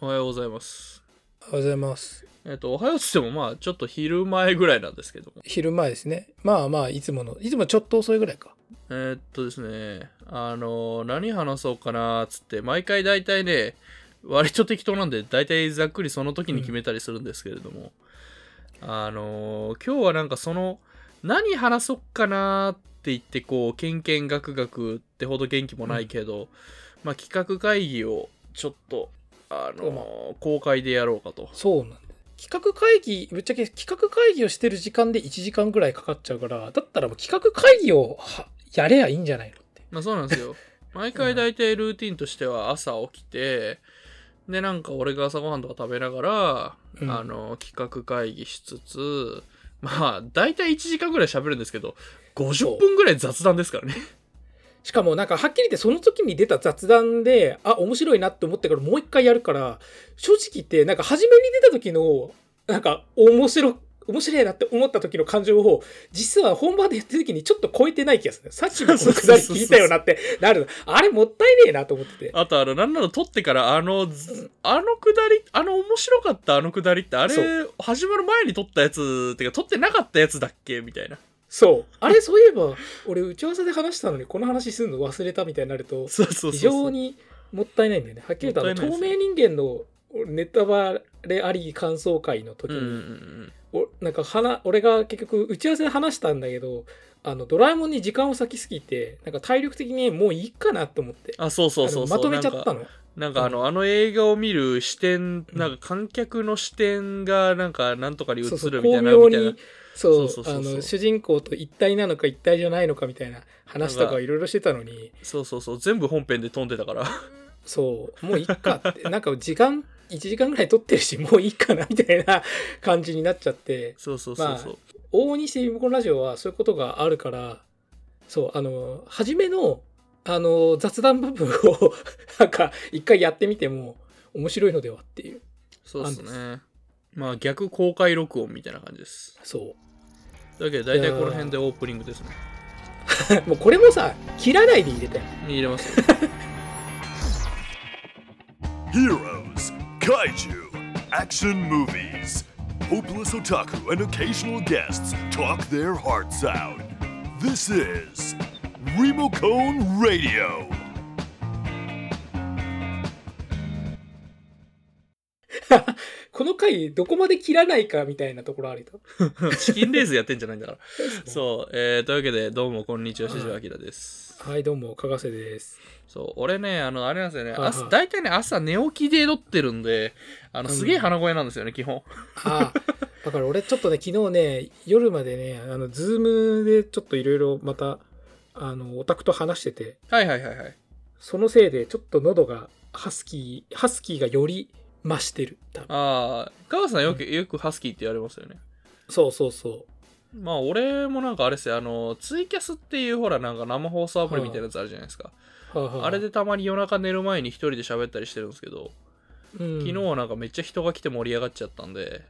おはようございます。おはようございます。えっ、と、おはようっつっても、まあ、ちょっと昼前ぐらいなんですけども。昼前ですね。まあまあ、いつもの、いつもちょっと遅いぐらいか。えーっとですね、あの、何話そうかなーっつって、毎回大体ね、割と適当なんで、大体ざっくりその時に決めたりするんですけれども、あの、今日はなんかその、何話そうかなーって言って、こう、けんけんがくがくってほど元気もないけど、まあ、企画会議をちょっと、あまあの、公開でやろうかと。そうなんだ。企画会議、ぶっちゃけ企画会議をしてる時間で1時間ぐらいかかっちゃうから、だったらもう企画会議をはやればいいんじゃないのって。まあそうなんですよ。毎回大体ルーティンとしては朝起きて、で、なんか俺が朝ごはんとか食べながら、うんあの、企画会議しつつ、まあ大体1時間ぐらい喋るんですけど、50分ぐらい雑談ですからね。しかもなんかはっきり言ってその時に出た雑談で、あ、面白いなって思ってからもう一回やるから、正直言ってなんか初めに出た時の、なんか面白、面白いなって思った時の感情を、実は本番でやってる時にちょっと超えてない気がする。さっきもこのくだり聞いたよなってなるの。あれもったいねえなと思ってて。あとあの、なんなの撮ってから、あの、ずあのくだり、あの面白かったあのくだりって、あれそ、始まる前に撮ったやつ、てか撮ってなかったやつだっけみたいな。そう。あれ、そういえば、俺、打ち合わせで話したのに、この話するの忘れたみたいになると、そうそうそうそう。非常にもったいないんだよね。はっきり言ったいないです透明人間のネタバレあり感想会の時に、うんうんうん。おなんか話、俺が結局、打ち合わせで話したんだけど、あの、ドラえもんに時間を割きすぎて、なんか体力的にもういいかなと思って。あ、そうそうそうまとめちゃったの？なんかあの、あの映画を見る視点、なんか観客の視点がなんかなんとかに映るみたいな、みたいなに。そうあの主人公と一体なのか一体じゃないのかみたいな話とかをいろいろしてたのにそうそうそう。全部本編で飛んでたから。そうもういいかって なんか時間1時間ぐらい撮ってるしもういいかなみたいな感じになっちゃってそうそうそうそう。往々にしてリモコンラジオはそういうことがあるからそうあの初めのあの雑談部分を なんか一回やってみても面白いのではっていうそうですね。まあ逆公開録音みたいな感じです。そうわけで大体この辺でオープニングですね。うもうこれもさ切らないで入れたよ入れますよ。Heroes, Kaiju, action movies. Hopeless otaku and occasional guests talk their hearts out. This is Remocone Radio. この回どこまで切らないかみたいなところあると チキンレースやってんじゃないんだから。そう。えー、というわけで、どうもこんにちは、四条明です。はいどうもかがせですそう。俺ね、あの、あれなんですよね。朝、大体ね、朝寝起きで撮ってるんで、あの、すげえ鼻声なんですよね、基本。ああだから俺ちょっとね昨日ね夜までねあの Zoomでちょっといろいろまたあのオタクと話しててはいはいはいはい。そのせいでちょっと喉がハスキーハスキーがより増してる多分。ああ、川さんよく、よくハスキーって言われますよね。そうそうそまあ俺もなんかあれですよ、あの、ツイキャスっていうほらなんか生放送アプリみたいなやつあるじゃないですか。う、はあはあれでたまに夜中寝る前に一人で喋ったりしてるんですけど、うん、昨日はなんかめっちゃ人が来て盛り上がっちゃったんで、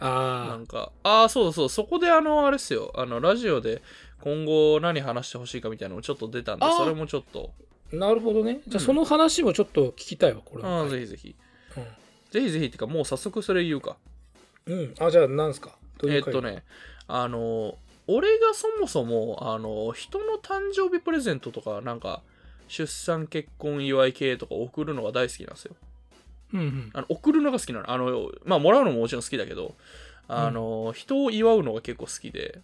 なあんか、ああ、そうそう、そこであの、あれですよ、あの、ラジオで今後何話してほしいかみたいなのもちょっと出たんで、それもちょっと、あなるほどね。じゃあうんその話もちょっと聞きたいわこれああ、ぜひぜひ。うぜひぜひってか、もう早速それ言うか。ん、うん、あじゃあ何すか？えーっとね、あの、俺がそもそも、あの、人の誕生日プレゼントとか、なんか、出産結婚祝い系とか送るのが大好きなんですよ。うんうんあの送るのが好きなの。あの、まあ、もらうのももちろん好きだけど、あの、人を祝うのが結構好きで、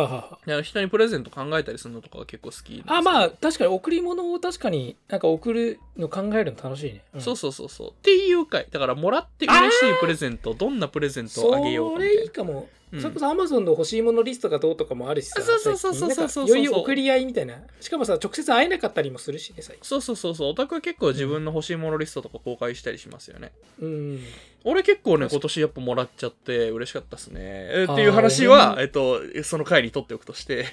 はあ、はあ人にプレゼント考えたりするのとかが結構好きあまあ確かに贈り物を確かになんか送るの考えるの楽しいね、んそうそうそうそう。っていう回。だから、もらって嬉しいプレゼント、どんなプレゼントをあげようかそみたいな。れいいかも、うん。それこそアマゾンの欲しいものリストがどうとかもあるしさそうそうそうそうそうそう。最近。なんかより送り合いみたいな。しかもさ直接会えなかったりもするしね最近。そうそうそうそう。オタクは結構自分の欲しいものリストとか公開したりしますよね。うん。俺結構ね、今年やっぱもらっちゃって嬉しかったっすね。えっていう話は、えっと、その回に取っておくとして。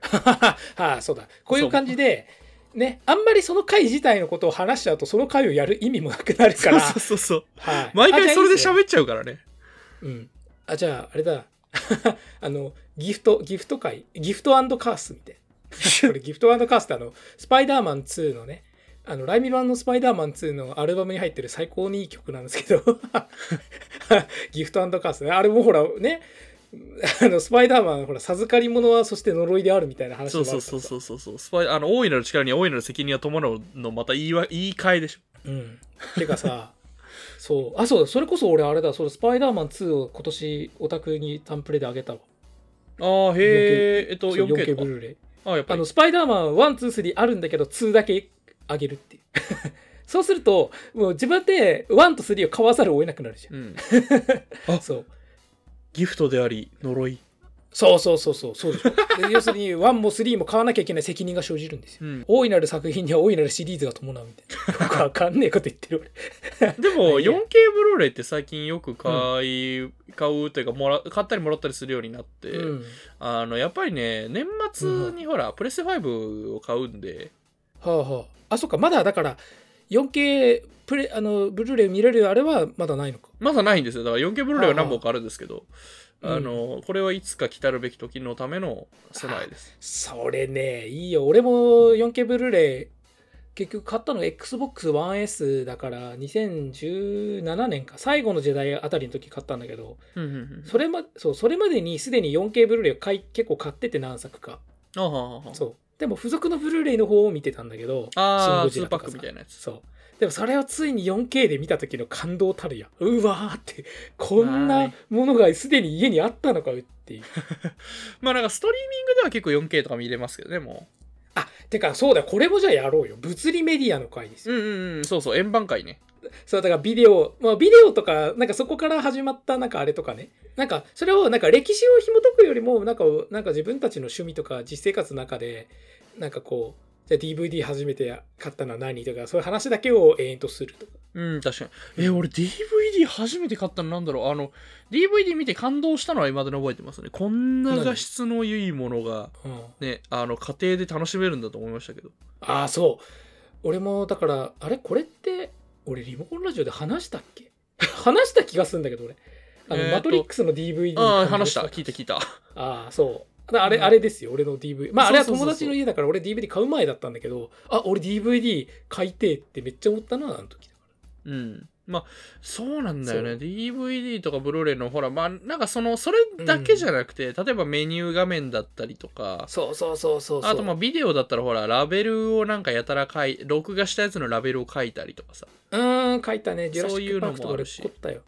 は あそうだ。こういう感じでねあんまりその回自体のことを話しちゃうとその回をやる意味もなくなるから。そうそうそう。はい。毎回それで喋っちゃうからね。うん。あじゃああれだ あのギフトギフト会ギフトカースみたい。な これギフトカースってあのスパイダーマン2のねあのライミ版のスパイダーマン2のアルバムに入ってる最高にいい曲なんですけど。ギフトカースね。あれもほらねあのスパイダーマンほら授かり物はそして呪いであるみたいな話そうそうそうそうそうそう。スパイあの大いなる力には大いなる責任が伴うのまた言いわ言い換えでしょ。ううん。てかさそう。あそうだ。それこそ俺あれだ。それスパイダーマン2を今年オタクにタンプレであげたわ。ああへええっとそう 4K と 4K ブかルーレイ。あやっぱり。あのスパイダーマン123あるんだけど2だけあげるっていう。そうするともう自分で1と3を買わざるを得なくなるじゃん、うん。あそう。ギフトであり呪いそうそうそうそう。そうでしょ。で 要するに1も3も買わなきゃいけない責任が生じるんですよ、うん。大いなる作品には大いなるシリーズが伴うみたいな。よくわかんねえこと言ってる俺。でも いや 4K ブルーレイって最近よく買い、買うというかもら買ったりもらったりするようになって、うん。あのやっぱりね年末にほら、プレステ5を買うんで。はあはあ。あそっか。まだだから 4K プレあのブルーレイ見れるあれはまだないのか。まだないんですよ。だから 4K ブルーレイは何本かあるんですけどあはああのこれはいつか来たるべき時のための備えです。それねいいよ。俺も 4K ブルーレイ結局買ったのが Xbox One S だから2017年か最後の時代あたりの時買ったんだけどうんうんうん。それまそうそれまでにすでに 4K ブルーレイを買い結構買ってて何作か。あははは。そう。でも付属のブルーレイの方を見てたんだけどあー2パックみたいなやつ。そうでもそれをついに 4K で見た時の感動たるやうわーってこんなものがすでに家にあったのかっていう。まあなんかストリーミングでは結構 4K とか見れますけどねもあてかそうだこれもじゃあやろうよ。物理メディアの回ですよ。ううんうんうん。そうそう。円盤会ね。そうだからビデオ、まあ、ビデオとかなんかそこから始まったなんかあれとかね。なんかそれをなんか歴史を紐解くよりもなんかなんか自分たちの趣味とか実生活の中でなんかこうじゃあ DVD 初めて買ったのは何とかそういう話だけを延々とするとか。うん確かに。え俺 DVD 初めて買ったのなんだろう。あの DVD 見て感動したのは未だに覚えてますね。こんな画質のいいものがうん。ねあの家庭で楽しめるんだと思いましたけど。ああそう。俺もだからあれ？これって俺リモコンラジオで話したっけ？話した気がするんだけど俺。あの、えーとマトリックスの DVD にああ話した。聞いた聞いた。ああそうあれ、うん。あれですよ俺の DVD まああれは友達の家だから俺 DVD 買う前だったんだけどあ俺 DVD 買いてえってめっちゃ思ったなあの時だかうん。まあそうなんだよね。DVD とかブルーレイのほらまあなんかそのそれだけじゃなくて、例えばメニュー画面だったりとからそうそうそうそう。あとまあビデオだったらほらラベルをなんかやたら書い録画したやつのラベルを書いたりとかさ。うーん書いたね。ジュラシッそういうのクパークとか俺もあるし凝ったよ。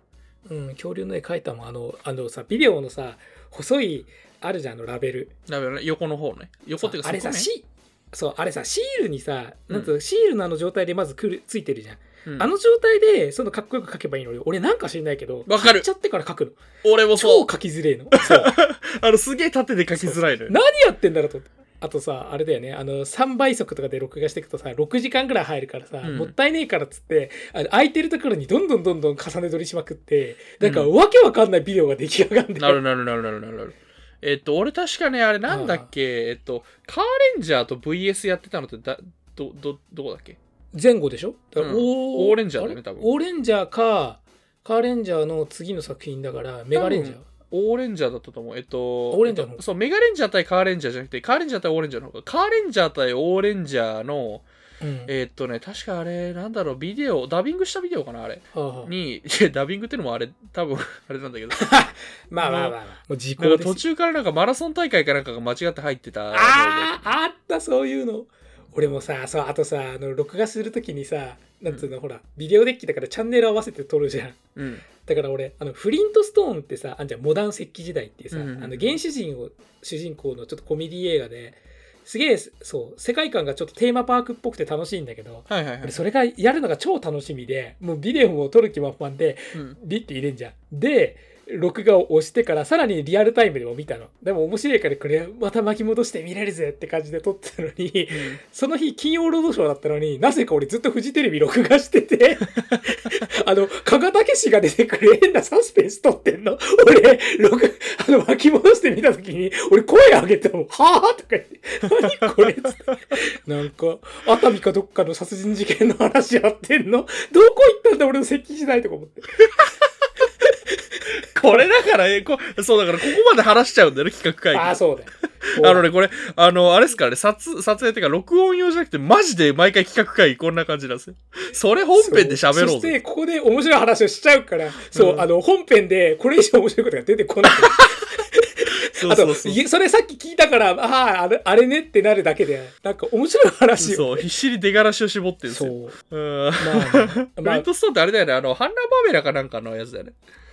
うん恐竜の絵描いたもん。あのあのさビデオのさ細いあるじゃんあのラベル。ラベルね。横の方ね。横っていうかあれさシそうあれさシールにさなんつううのシールのあの状態でまずくるついてるじゃん、うん。あの状態でそのかっこよく書けばいいのに俺なんか知んないけどわかる。ちゃってから書くの。俺もそう。超書きづれえの。そう。あのすげえ縦で書きづらいのよ。何やってんだろうと。あとさあれだよね。あの3倍速とかで録画していくとさ6時間ぐらい入るからさ、うん。もったいねえからっつってあの空いてるところにどんどんどんどん重ね撮りしまくってなんかわけわかんないビデオが出来上がんで、なるなるなるなるなるなるえっと俺確かねあれなんだっけ？えっとカーレンジャーと VS やってたのってだどどどこだっけ？前後でしょ？だからうん。オオーレンジャーだよね多分。オーレンジャーかカーレンジャーの次の作品だからメガレンジャー。オーレンジャーだったと思う。えっと、オーレンジャーのえっとそう、メガレンジャー対カーレンジャーじゃなくて、カーレンジャー対オーレンジャーの方が、カーレンジャー対オーレンジャーの、うん。えっとね、確かあれ、なんだろう、ビデオ、ダビングしたビデオかな、あれ。はあはあに、ダビングってのもあれ、多分 あれなんだけど、まあまあまあまあもう時効です。よ途中からなんかマラソン大会かなんかが間違って入ってた。あああったそういうの。俺もさそうあとさあの録画するときにさなんつうの、ほらビデオデッキだからチャンネル合わせて撮るじゃん。うん。だから俺あのフリントストーンってさあんじゃんモダン石器時代っていうさ、うんうんうん。あの原始人を主人公のちょっとコメディ映画ですげえそう世界観がちょっとテーマパークっぽくて楽しいんだけどはいはいはい。俺それがやるのが超楽しみでもうビデオも撮る気満々でうんリって入れんじゃん。で、録画を押してからさらにリアルタイムでも見たの。でも面白いからこれまた巻き戻して見れるぜって感じで撮ってたのに、その日金曜ロードショーだったのになぜか俺ずっとフジテレビ録画してて、あの、加賀武史が出てくる変なサスペンス撮ってんの。俺、録、あの巻き戻して見た時に俺声上げても、はぁとか言って、何これっつって。なんか、熱海かどっかの殺人事件の話やってんのどこ行ったんだ俺の石器時代とか思って。これだから、えこそうだから、ここまで話しちゃうんだよね、企画会議。ああ、そうだよ。あのね、これ、あの、あれですからね、撮、撮影っていうか、録音用じゃなくて、マジで毎回企画会議こんな感じなんですよ。それ本編で喋ろうぜ。そして、ここで面白い話をしちゃうから、そう、うんあの、本編でこれ以上面白いことが出てこない。あ とそうそうそう。いえそれさっき聞いたから、ああ、あれあれねってなるだけで、なんか面白い話を。そう、必死に出がらしを絞ってるんですそよ。う。うん。まあ、ブまあレッドストーンってあれだよね、あの、ハンナーバーベラかなんかのやつだよね。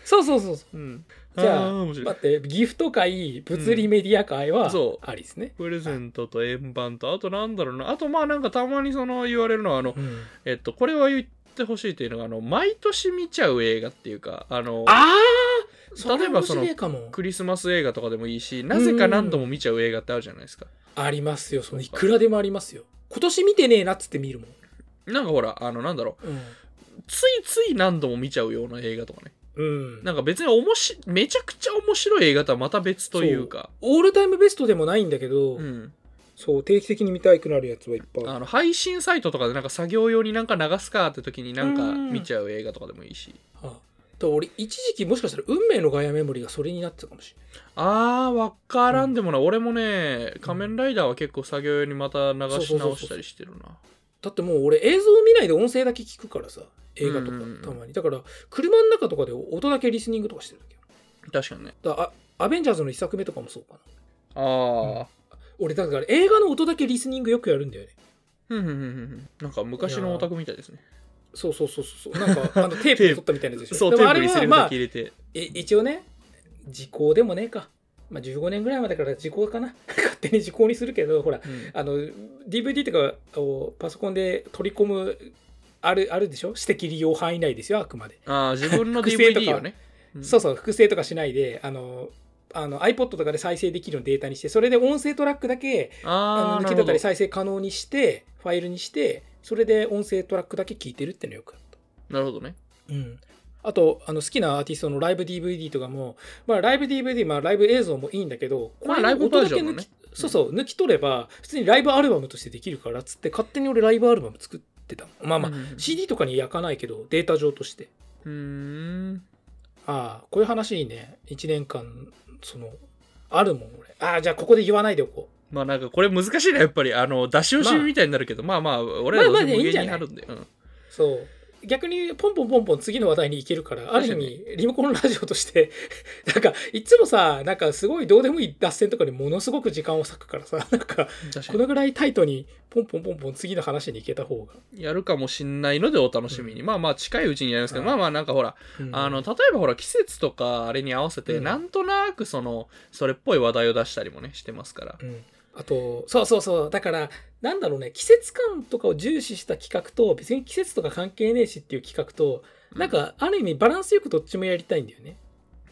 そうそうそうそう。うん。じゃあ、待って、ギフト会、物理メディア会は、そうありですね。プレゼントと円盤と、あとなんだろうな。あとまあなんかたまにその言われるのは、あの、うんえっと、これは言ってほしいというのが、あの、毎年見ちゃう映画っていうか、あの、ああ例えばそのクリスマス映画とかでもいいし、なぜか何度も見ちゃう映画ってあるじゃないですか。ありますよ。そのいくらでもありますよ。今年見てねえなっつって見るもん。なんかほら、あの、なんだろう、うん。ついつい何度も見ちゃうような映画とかね。うん。なんか別におもし、めちゃくちゃ面白い映画とはまた別というか、オールタイムベストでもないんだけど、うん。そう、定期的に見たくなるやつはいっぱいあの、配信サイトとかでなんか作業用になんか流すかって時になんかうん見ちゃう映画とかでもいいし。あと俺、一時期もしかしたら運命のガイアメモリーがそれになってたかもしれない。あー、わからんでもない。俺もね、仮面ライダーは結構作業用にまた流し直したりしてるな。だってもう俺映像見ないで音声だけ聞くからさ、映画とかうんうんうんたまに。だから、車の中とかで音だけリスニングとかしてるわけよ。確かにね。だアベンジャーズの一作目とかもそうかな。あー。俺、だから映画の音だけリスニングよくやるんだよね。ふんふんふんなんか昔のオタクみたいですね。そうそうそうそう。なんか、あの テープで撮ったみたいなやつでしょ。そう、テープにセリフはまあだけ入れて。い一応ね時効でもねえか、まあ、15年ぐらいまでから時効かな。勝手に時効にするけどほらうん。あの DVD とかをパソコンで取り込むあるあるでしょ？私的利用範囲内ですよあくまで、ああ、自分の DVD をね。うん。そうそう複製とかしないであのあの iPod とかで再生できるデータにしてそれで音声トラックだけあの抜き取ったり。再生可能にしてファイルにしてそれで音声トラックだけ聞いてるってのよくなるほどね。うん、あとあの好きなアーティストのライブ DVD とかも、まあ、ライブ DVD、まあ、ライブ映像もいいんだけど、まあこれライブバージョン音だけ抜きのねそうそう、抜き取れば、普通にライブアルバムとしてできるからっつって、勝手に俺ライブアルバム作ってたの。まあまあ、CD とかに焼かないけど、データ上として。ん。ああ、こういう話にね、1年間、その、あるもん、俺。ああ、じゃあここで言わないでおこまあなんかこれ難しいな、やっぱり。あの、出し惜しみみたいになるけど、まあまあ、俺らどうせ無限にあるんで。そう。逆にポンポンポンポン次の話題に行けるから、ある意味、リモコンラジオとして、なんか、いつもさ、なんかすごいどうでもいい脱線とかにものすごく時間を割くからさ、なんか。このぐらいタイトにポンポンポンポン次の話に行けた方が。やるかもしんないのでお楽しみに。まあまあ近いうちにやりますけど、うんまあまあなんかほら、うんあの、例えばほら季節とかあれに合わせて、うんなんとなくその、それっぽい話題を出したりもね、してますから。うんあと、そうそうそう、だから、なんだろうね、季節感とかを重視した企画と、別に季節とか関係ねえしっていう企画と、なんか、ある意味バランスよくどっちもやりたいんだよね。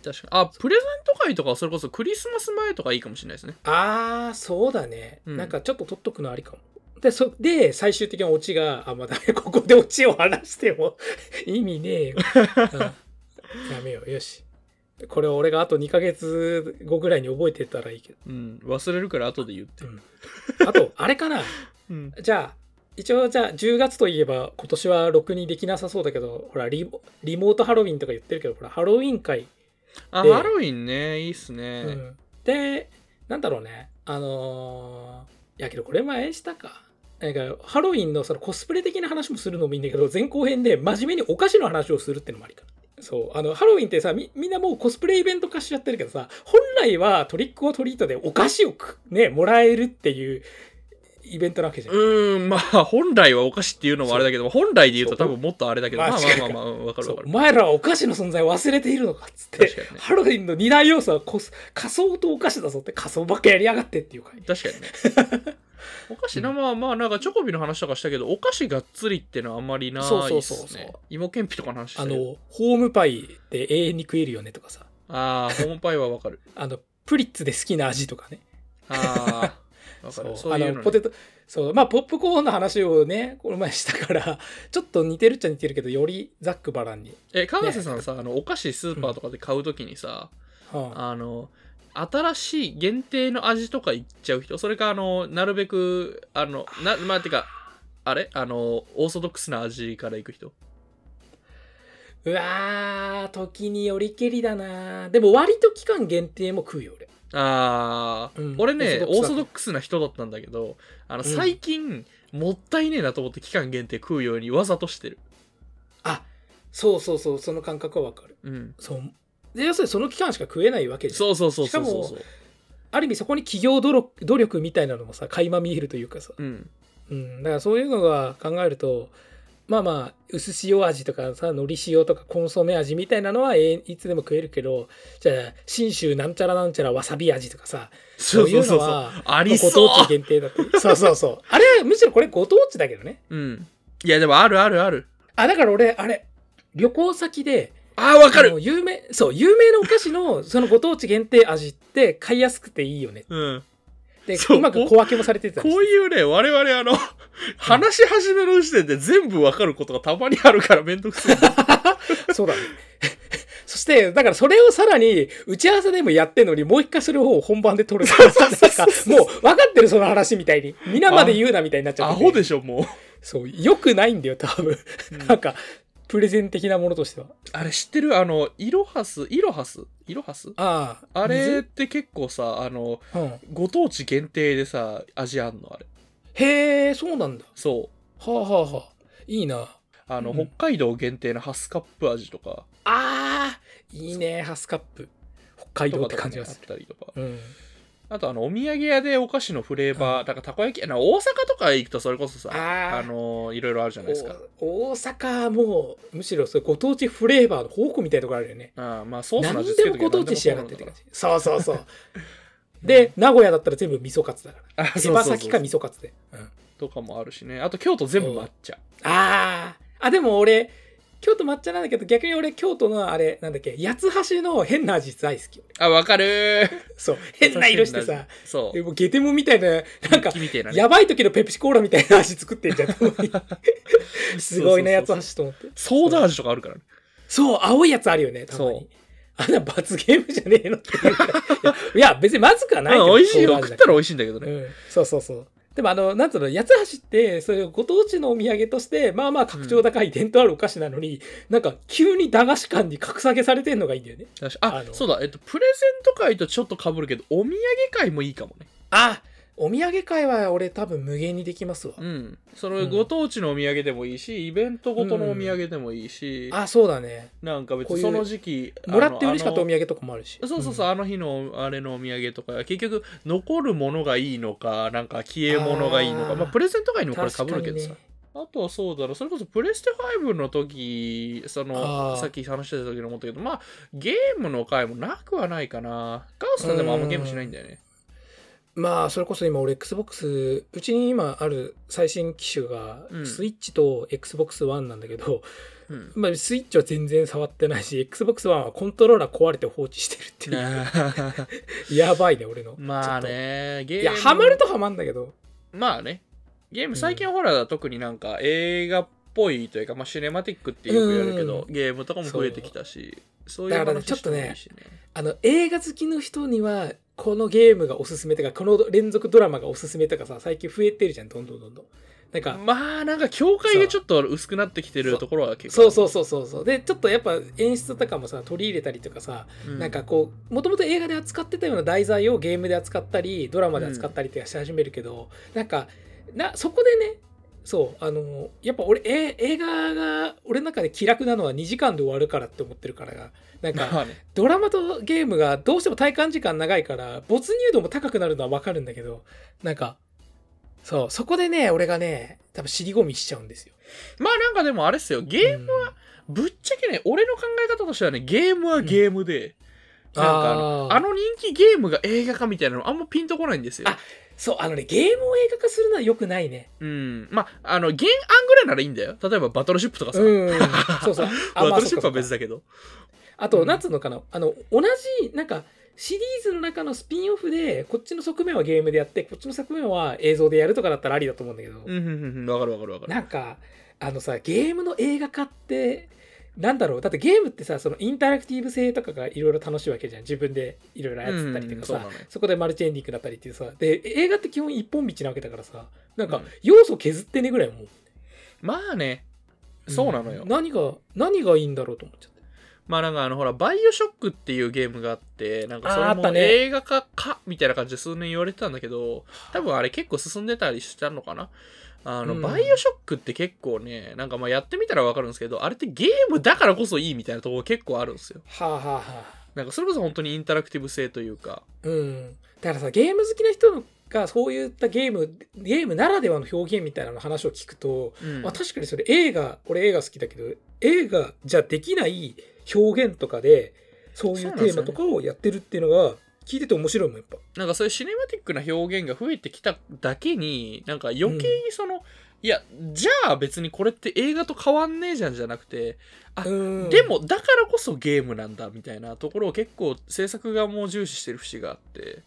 確かに。あ、プレゼント会とかはそれこそクリスマス前とかいいかもしれないですね。あー、そうだね。うんなんかちょっと取っとくのありかも。で、そで最終的なオチが、あ、まあ、ダメ、ここでオチを話しても 意味ねえよ。うんやめよう、よし。これ俺があと2ヶ月後ぐらいに覚えてたらいいけど。うん。忘れるから後で言って。うんあと、あれかな。うん。じゃあ、一応じゃあ10月といえば今年はろくにできなさそうだけど、ほらリモ、リモートハロウィンとか言ってるけど、ほら、ハロウィン会。あ、でハロウィンね、いいっすね。うんで、なんだろうね。あのーいやけどこれ前したか。なんかハロウィンのそのコスプレ的な話もするのもいいんだけど、前後編で真面目にお菓子の話をするってのもありかな。そう。あの、ハロウィンってさ、みみんなもうコスプレイベント化しちゃってるけどさ、本来はトリックオアトリートでお菓子をくね、もらえるっていうイベントなわけじゃん。うーん、まあ、本来はお菓子っていうのもあれだけど、本来で言うと多分もっとあれだけど、まあまあまあまあまあ、うんわかるそうわかる。お前らはお菓子の存在を忘れているのかっつって、ねハロウィンの二大要素はコス仮装とお菓子だぞって仮装ばっかやりやがってっていう回確かにね。お菓子な、まあまあ、なんかチョコビの話とかしたけど、お菓子がっつりってのはあんまりないっすね。そうそうそうそう。芋けんぴとかの話したあのホームパイで永遠に食えるよねとかさ。あー、ホームパイはわかる。あのプリッツで好きな味とかね。あー、わかそううあのポテトそうまあポップコーンの話をねこの前したから ちょっと似てるっちゃ似てるけどよりざっくばらんに、え、川瀬さんさ、あの、お菓子スーパーとかで買うときにさ、はあ。あの、新しい限定の味とかいっちゃう人、それか、あの、なるべく、あの、な、まあ、てか、あれ？あの、オーソドックスな味からいく人？うわー時によりけりだな。でも割と期間限定も食うよ俺。あー、うん俺ねオーソドックスな人だったんだけどあのうん。最近、もったいねえなと思って期間限定食うようにわざとしてる。あそうそうそうその感覚はわかる。うん。そうで要するにその期間しか食えないわけじゃん。そうそうそうそうそう。そうある意味そこに企業努力努力みたいなのもさ垣間見えるというかさ、うん。うん、だからそういうのが考えるとまあまあ薄塩味とかさ海苔塩とかコンソメ味みたいなのはえーいつでも食えるけどじゃあ信州なんちゃらなんちゃらわさび味とかさそういうのはありそう。ご当地限定だったり。そうそうそう。あれはむしろこれご当地だけどね。うん。いやでもあるあるある。あだから俺あれ旅行先であーわかる有名そう有名なお菓子の そのご当地限定味って買いやすくていいよねうんでそううまく小分けもされてたこういうね、我々あの、話し始めの時点で全部わかることがたまにあるからめんどくさい。そうだね。そして、だからそれをさらに打ち合わせでもやってんのに、もう一回それを本番で撮るなんかもう分かってるその話みたいに。皆まで言うなみたいになっちゃアってて。ホでしょ、もう。そう、良くないんだよ、多分。なんか、プレゼン的なものとしては。あれ知ってる？あの、イロハス？イロハス？イロハスああ。あれっ水て結構さ、あの、うん、ご当地限定でさ、味あんの？あれ。へえ、そうなんだ。そう。はあはあはあ。いいな。あの、うん北海道限定のハスカップ味とか。ああ、いいね、ハスカップ。北海道って感じがとかする。とかねあったりとか。うん。あとあの、お土産屋でお菓子のフレーバー、だからたこ焼き、あの大阪とか行くとそれこそさ、あの、いろいろあるじゃないですか。お大阪はもう、むしろそれご当地フレーバーの宝庫みたいなところあるよね。あーまあ、ソースの何味付けとでもご当地仕上がってって感じ。そうそうそう。で、名古屋だったら全部味噌カツだから。あ、手羽先か味噌カツで。うん、とかもあるしね。あと京都全部抹茶。あー。あ、でも俺、京都抹茶なんだけど、逆に俺、京都のあれ、なんだっけ、八つ橋の変な味大好き。あ、わかるー。そう、変な色してさ、そう。えもうゲテモンみたいな、なんかねやばい時のペプシコーラみたいな味作ってんじゃん。すごいな、八つ橋と思って。ソーダ味とかあるからね。そう、青いやつあるよね、たまそうに。あんな罰ゲームじゃねえのっていいいや別にまずくはないけど。まあ美味しい食ったら美味しいんだけどね。うん、そうそうそう。でもあの、なんつうの、八つ橋って、そういうご当地のお土産として、まあまあ格調高い伝統あるお菓子なのに、なんか急に駄菓子館に格下げされてんのがいいんだよね。ああのそうだ、えっと、プレゼント会とちょっと被るけど、お土産会もいいかもね。あお土産会は俺多分無限にできますわ。うん。そのご当地のお土産でもいいし、イベントごとのお土産でもいいし、あ、そうだね。なんか別にその時期、もらって嬉しかったおあ土産とかもあるし。のそうそうそう、あの日のあれのお土産とか、結局、残るものがいいのか、なんか消え物がいいのか、まあ、プレゼント会にもこれかにるけどさ。ね。あとはそうだろう、それこそプレステ5の時、そあの、ーさっき話してた時に思ったけど、まあ、ゲームの回もなくはないかな。ガウスさんでもあんまゲームしないんだよね。まあ、それこそ今俺 Xbox、うちに今ある最新機種がうんスイッチと Xbox One なんだけど、うん。まあ、スイッチは全然触ってないし、Xbox One はコントローラー壊れて放置してるっていう。やばいね、俺の。まあね、ゲーム。と。いや、ハマるとハマんだけど。まあね。ゲーム、最近ほら、特になんか映画っぽいというか、まあ、シネマティックってよく言われるけど、うゲームとかも増えてきたし、そういうだからね話してもいいしね。あの、映画好きの人には、このゲームがおすすめとか、この連続ドラマがおすすめとかさ、最近増えてるじゃん、どんどんどんどん。なんか、まあ、なんか境界がちょっと薄くなってきてるところは結構。そうそうそうそうそう。で、ちょっとやっぱ演出とかもさ、取り入れたりとかさ、うんなんかこう、もともと映画で扱ってたような題材をゲームで扱ったり、ドラマで扱ったりってし始めるけど、なんか、な、そこでね、そう、あの、やっぱ俺、え映画が、俺の中で気楽なのは2時間で終わるからって思ってるから、なんか。ドラマとゲームがどうしても体感時間長いから、没入度も高くなるのはわかるんだけど、なんか、そう、そこでね、俺がね、多分尻込みしちゃうんですよ。まあなんかでもあれっすよ、ゲームは、ぶっちゃけね、俺の考え方としてはね、ゲームはゲームで、なんかあのあーあの人気ゲームが映画化みたいなのあんまピンとこないんですよ。あそう、あのね、ゲームを映画化するのは良くないね。うん。まあ、あの、原案ぐらいならいいんだよ。例えばバトルシップとかさ。うん。そうそう。あ バトルシップは別だ。だけど。あと、うんなんつうのかな。あの、同じ、なんか、シリーズの中のスピンオフで、こっちの側面はゲームでやって、こっちの側面は映像でやるとかだったらありだと思うんだけど、うん、うん、うんうん。わかるわかるわかる。なんか、あのさ、ゲームの映画化って、なんだろう。だってゲームってさそのインタラクティブ性とかがいろいろ楽しいわけじゃん。自分でいろいろ操ったりとかさ、うんそね。そこでマルチエンディングだったりっていうさ。で映画って基本一本道なわけだからさ。なんかうん。要素削ってねぐらいもう。まあね、そうなのよ。何が何がいいんだろうと思っちゃって。まあなんかあのほら、バイオショックっていうゲームがあって、なんかそれも映画化か？みたいな感じで数年言われてたんだけど、多分あれ結構進んでたりしたのかな？あの、うん。バイオショックって結構ね、なんかまあやってみたらわかるんですけど、あれってゲームだからこそいいみたいなところ結構あるんですよ。はあはあはあ。なんかそれこそ本当にインタラクティブ性というか。うん。だからさゲーム好きな人がそういったゲームゲームならではの表現みたいなの話を聞くと、うん。まあ、確かにそれ映画俺映画好きだけど映画じゃできない表現とかでそういうテーマとかをやってるっていうのが聞いてて面白いもんやっぱ。なんかそういうシネマティックな表現が増えてきただけに、なんか余計にその、いや、じゃあ別にこれって映画と変わんねえじゃんじゃなくて、あうんでもだからこそゲームなんだみたいなところを結構制作側も重視してる節があって、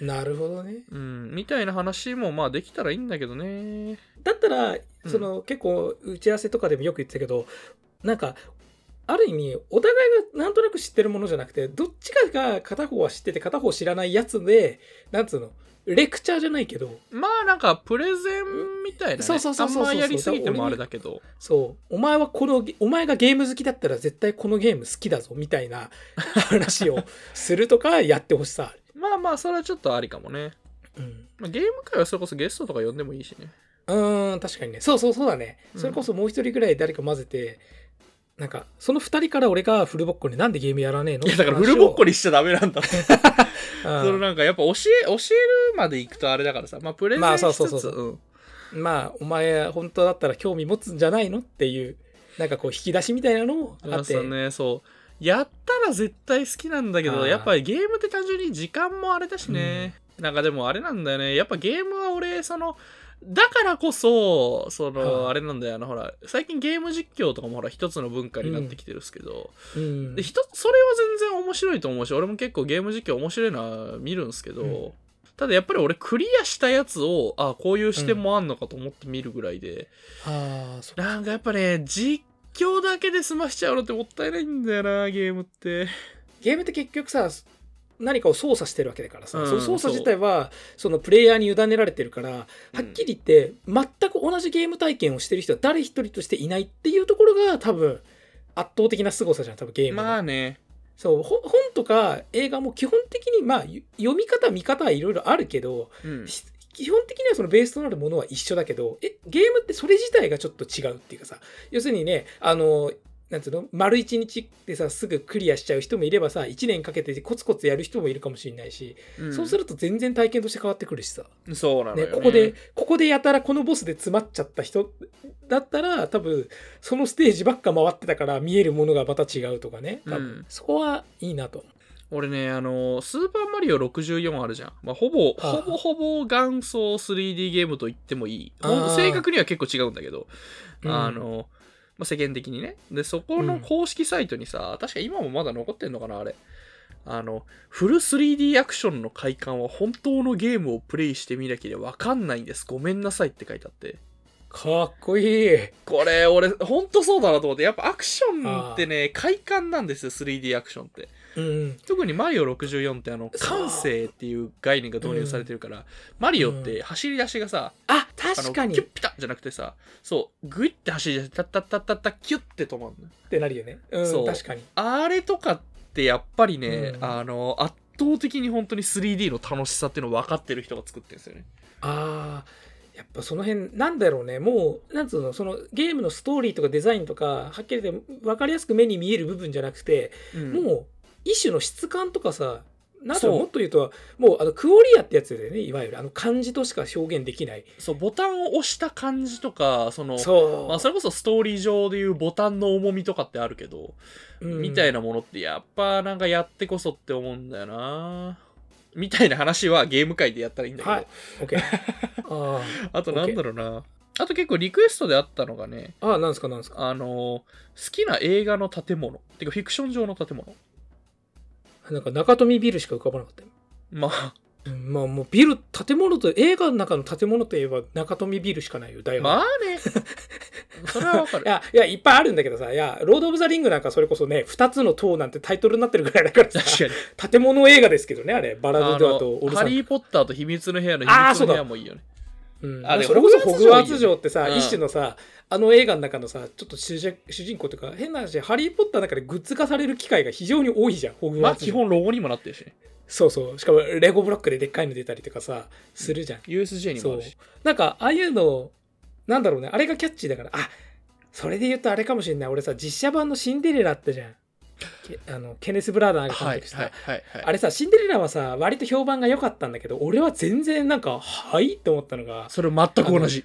なるほどね。うん、みたいな話もまあできたらいいんだけどね。だったらその、結構打ち合わせとかでもよく言ってたけどなんかある意味お互いがなんとなく知ってるものじゃなくてどっちかが片方は知ってて片方知らないやつでなんつうの？レクチャーじゃないけど。まあなんかプレゼンみたいな、ね、そうそうそうそうそうあんまやりすぎてもあれだけど。そう。お前はこのお前がゲーム好きだったら絶対このゲーム好きだぞみたいな 話をするとかやってほしさ。まあまあそれはちょっとありかもね。うん。まあ、ゲーム界はそれこそゲストとか呼んでもいいしね。うーん確かにね。そうそうそうだね。うん。それこそもう一人ぐらい誰か混ぜて、なんかその二人から俺がフルボッコになんでゲームやらねえの？いやだからフルボッコににしちゃダメなんだって。そのなんかやっぱ教え、教えるまで行くとあれだからさ、まあプレゼンしつつ、まあそうそうそうそう。ん。まあお前本当だったら興味持つんじゃないの？っていうなんかこう引き出しみたいなのをあって、そうね、そう。やったら絶対好きなんだけど、やっぱりゲームって単純に時間もあれだしね。なんかでもあれなんだよね。やっぱゲームは俺、その、だからこそ、その、はああれなんだよ、あの、ほら、最近ゲーム実況とかもほら、一つの文化になってきてるんですけど、うん。で、それは全然面白いと思うし、俺も結構ゲーム実況面白いのは見るんですけど、うん。ただやっぱり俺クリアしたやつを、あこういう視点もあんのかと思って見るぐらいで、ああなんかやっぱね、実況だけで済ましちゃうのってもったいないんだよな、ゲームって。ゲームって結局さ何かを操作してるわけだからさ、うんその操作自体はそのプレイヤーに委ねられてるから、はっきり言って全く同じゲーム体験をしてる人は誰一人としていないっていうところが多分圧倒的な凄さじゃん多分ゲームの。まあね、そうほ本とか映画も基本的にまあゆ読み方見方はいろいろあるけどうん。ひ基本的にはそのベースとなるものは一緒だけどえゲームってそれ自体がちょっと違うっていうかさ。要するにねあのなんつうの？丸一日でさすぐクリアしちゃう人もいればさ1年かけてコツコツやる人もいるかもしれないし、ん。そうすると全然体験として変わってくるしさ、そうなのよ、ね。ねここでここでやたらこのボスで詰まっちゃった人だったら多分そのステージばっか回ってたから見えるものがまた違うとかね。多分、うん。そこはいいなと。俺ね、あの、スーパーマリオ64あるじゃん。まあ、ほぼ、ほぼほぼ元祖 3D ゲームと言ってもいい。正確には結構違うんだけど、うん。あの、まあ、世間的にね。で、そこの公式サイトにさ、確か今もまだ残ってんのかな、あれ。あの、フル 3D アクションの快感は本当のゲームをプレイしてみなければわかんないんです。ごめんなさいって書いてあって。かっこいいこれ、俺、ほんとそうだなと思って。やっぱアクションってね、快感なんですよ、3D アクションって。うん特にマリオ64ってあの感性っていう概念が導入されてるから、マリオって走り出しがさ、ああの確かに。っキュッピタじゃなくてさそうグイッて走り出してタッタッタッタッタキュッて止まるのてなるよね。うんそう。確かに。あれとかってやっぱりね、うんあの圧倒的に本当に 3D の楽しさっていうのを分かってる人が作ってるんですよね。あーやっぱその辺なんだろうね。もうなんつうのそのゲームのストーリーとかデザインとかはっきり言って分かりやすく目に見える部分じゃなくて、うん。もう一種の質感とかさなんだそう。ろうもっと言うともうあのクオリアってやつだよねいわゆる。あの漢字としか表現できない。そうボタンを押した感じとかそのそう、まあ、それこそストーリー上でいうボタンの重みとかってあるけど、みたいななものってやっぱなんかやってこそって思うんだよな。みたいな話はゲーム界でやったらいいんだけど、はい。OK ああとなんだろうな。あと結構リクエストであったのがねーあーなんですかなんですか。あの好きな映画の建物。てかフィクション上の建物なんか中富ビルしか浮かばなかったよ。まあ。うんまあもうビル建物と映画の中の建物といえば中富ビルしかないよだよ、まあね。それはわかる。いやいやいっぱいあるんだけどさいやロード・オブ・ザ・リングなんかそれこそね2つの塔なんてタイトルになってるぐらいだからさ確かに。建物映画ですけどねあれ。バラあド・ドゥアとのオルサンハリー・ポッターと秘密の部屋の秘あー密の部屋もいいよねうん。あでそれこそホグワーツ城城ってさ、うん一種のさあの映画の中のさちょっと主人公というか変な話ハリー・ポッターの中でグッズ化される機会が非常に多いじゃんホグまあ基ワーツ城、本ロゴにもなってるし。ね。そうそう。しかもレゴブロックででっかいの出たりとかさするじゃん、USJ にもあるし。なんかああいうのなんだろうねあれがキャッチーだからあそれで言うとあれかもしれない。俺さ実写版のシンデレラあったじゃん。けあのケネス・ブラーダーが監はい督した。あれさシンデレラはさ割と評判が良かったんだけど俺は全然なんかはいって思ったのがそれ全く同じ。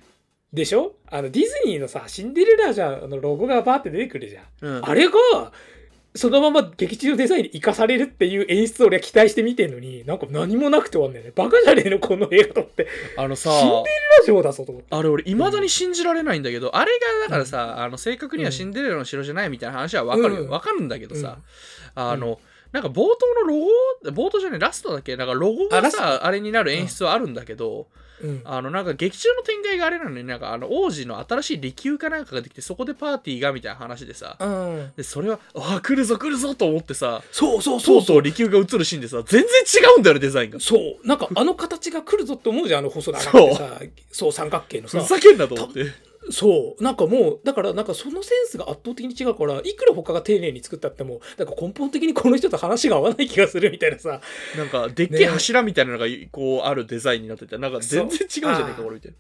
でしょ？あのディズニーのさシンデレラじゃあのロゴがバーって出てくるじゃん、うんあれがそのまま劇中デザインに生かされるっていう演出を俺は期待して見てんのになんか何もなくて終わんだよね。バカじゃねえのこの映画と思って。あのさ、シンデラ城だぞと思って。あれ俺いまだに信じられないんだけど、あれがだからさ、あの正確にはシンデレラの城じゃないみたいな話はわかるよ、うん。わかるんだけどさ、うん。あの、なんか冒頭のロゴ冒頭じゃないラストだっけ？なんかロゴがさあれになる演出はあるんだけど、うん。あのなんか劇中の展開があれなのになんかあの王子の新しい利休かなんかができてそこでパーティーがみたいな話でさ、うん。でそれはああ来るぞ来るぞと思ってさそうそうとそうう。そうとう利休が映るシーンでさ全然違うんだよねデザインがそう。なんかあの形が来るぞって思うじゃんあの細長くてさ。そう三角形のさ。ふざけんなと思ってそう。なんかもうだからなんかそのセンスが圧倒的に違うからいくら他が丁寧に作ったってもなんか根本的にこの人と話が合わない気がするみたいなさ。なんかでっけえね柱みたいなのがこうあるデザインになっててなんか全然違うじゃねえか俺みたいな。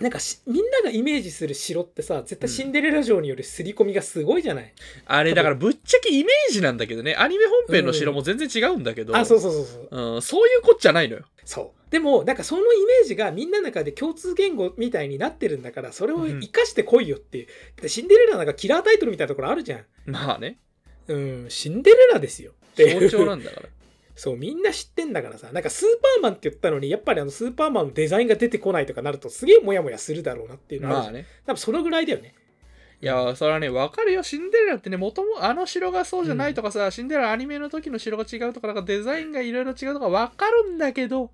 なんかしみんながイメージする城ってさ絶対シンデレラ城による刷り込みがすごいじゃない、あれだからぶっちゃけイメージなんだけどね。アニメ本編の城も全然違うんだけど、あそうそうそうそう。うん、そういうこっちゃないのよ。そうでもなんかそのイメージがみんなの中で共通言語みたいになってるんだからそれを生かしてこいよって。いう、だってシンデレラなんかキラータイトルみたいなところあるじゃん。まあね。うんシンデレラですよ象徴なんだから。そうみんな知ってんだからさ。なんかスーパーマンって言ったのにやっぱりあのスーパーマンのデザインが出てこないとかなるとすげえモヤモヤするだろうなっていうのはまあね。多分そのぐらいだよねいやそれはね分かるよ。シンデレラってねもともあの城がそうじゃないとかさ、シンデレラアニメの時の城が違うとかなんかデザインがいろいろ違うとか分かるんだけど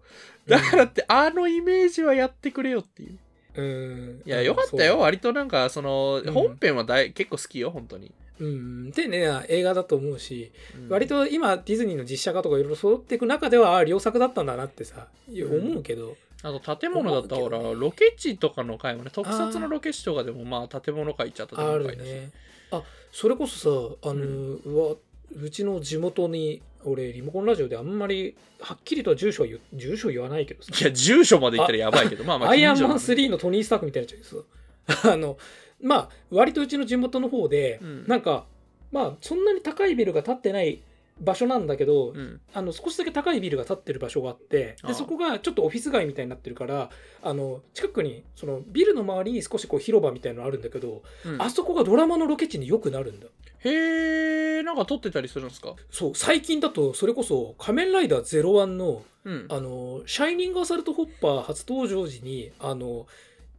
だからってあのイメージはやってくれよっていう。うん。いやよかったよ。割となんかそのうん。本編は大結構好きよ本当に、うん。丁寧な映画だと思うし、うん。割と今ディズニーの実写化とかいろいろ揃っていく中ではああ良作だったんだなってさ思うけど、あと建物だったらほらね。ロケ地とかの回もね特撮のロケ地とかでもまあ建物回っちゃった建ある物回だし、ね。あそれこそさあの、うわうちの地元に俺リモコンラジオであんまりはっきりとは住所は言う住所言わないけどさ。いや住所まで行ったらやばいけどまあまあアイアンマン3のトニー・スタークみたいになっちゃうけどさあのまあ割とうちの地元の方で、うん。なんかまあそんなに高いビルが建ってない場所なんだけど、うん。あの少しだけ高いビルが建ってる場所があってでそこがちょっとオフィス街みたいになってるからあの近くにそのビルの周りに少しこう広場みたいなのあるんだけど、うん。あそこがドラマのロケ地によくなるんだ。へえんか撮ってたりするんですか？そう最近だとそれこそ「仮面ライダー01」のうん。あのシャイニングアサルト・ホッパー初登場時にあの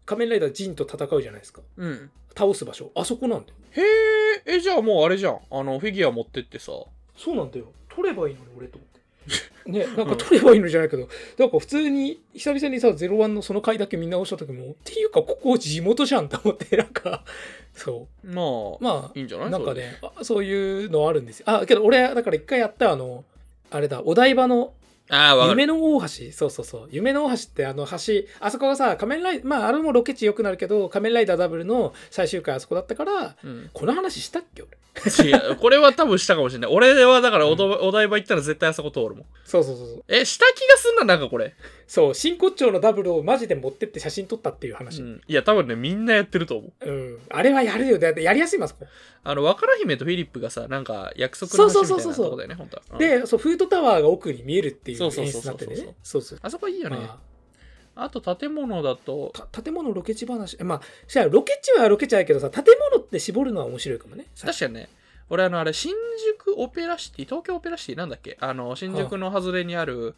仮面ライダージンと戦うじゃないですか。うん。倒す場所。あそこなんだよへええじゃあもうあれじゃん。あのフィギュア持ってってさそうなんだよ。取ればいいのに俺と思って。ねなんか取ればいいのじゃないけど、なんか普通に久々にさ01のその回だけ見直した時もっていうかここ地元じゃんと思ってなんかそまあうまいいんじゃない？あなんかねあそういうのあるんですよ。あけど俺だから一回やったあのあれだお台場のああ夢の大橋。そうそうそう。夢の大橋ってあの橋あそこがさ仮面ライダーまああれもロケ地よくなるけど仮面ライダーダブルの最終回あそこだったからうん、この話したっけ？俺違う。これは多分したかもしれない。俺はだからおどお台場行ったら絶対あそこ通るもん。そうそうそうそう。えした気がすんななんかこれ、そう真骨頂のダブルをマジで持ってって写真撮ったっていうう話、うん。ん、いや多分ねみんなやってると思う。あれはやるよだってやりやすいもん。あそこあの若菜姫とフィリップがさなんか約束の話みたいなとこだよね本当は、うん。でそうフードタワーが奥に見えるっていう演出になっててね。そうそうあそこいいよね、まあ。と建物だと。建物ロケ地話。まあじゃあロケ地はロケ地やけどさ建物って絞るのは面白いかもね。確かにね。俺あのあれ新宿オペラシティ東京オペラシティなんだっけ？あの新宿の外れにあるあ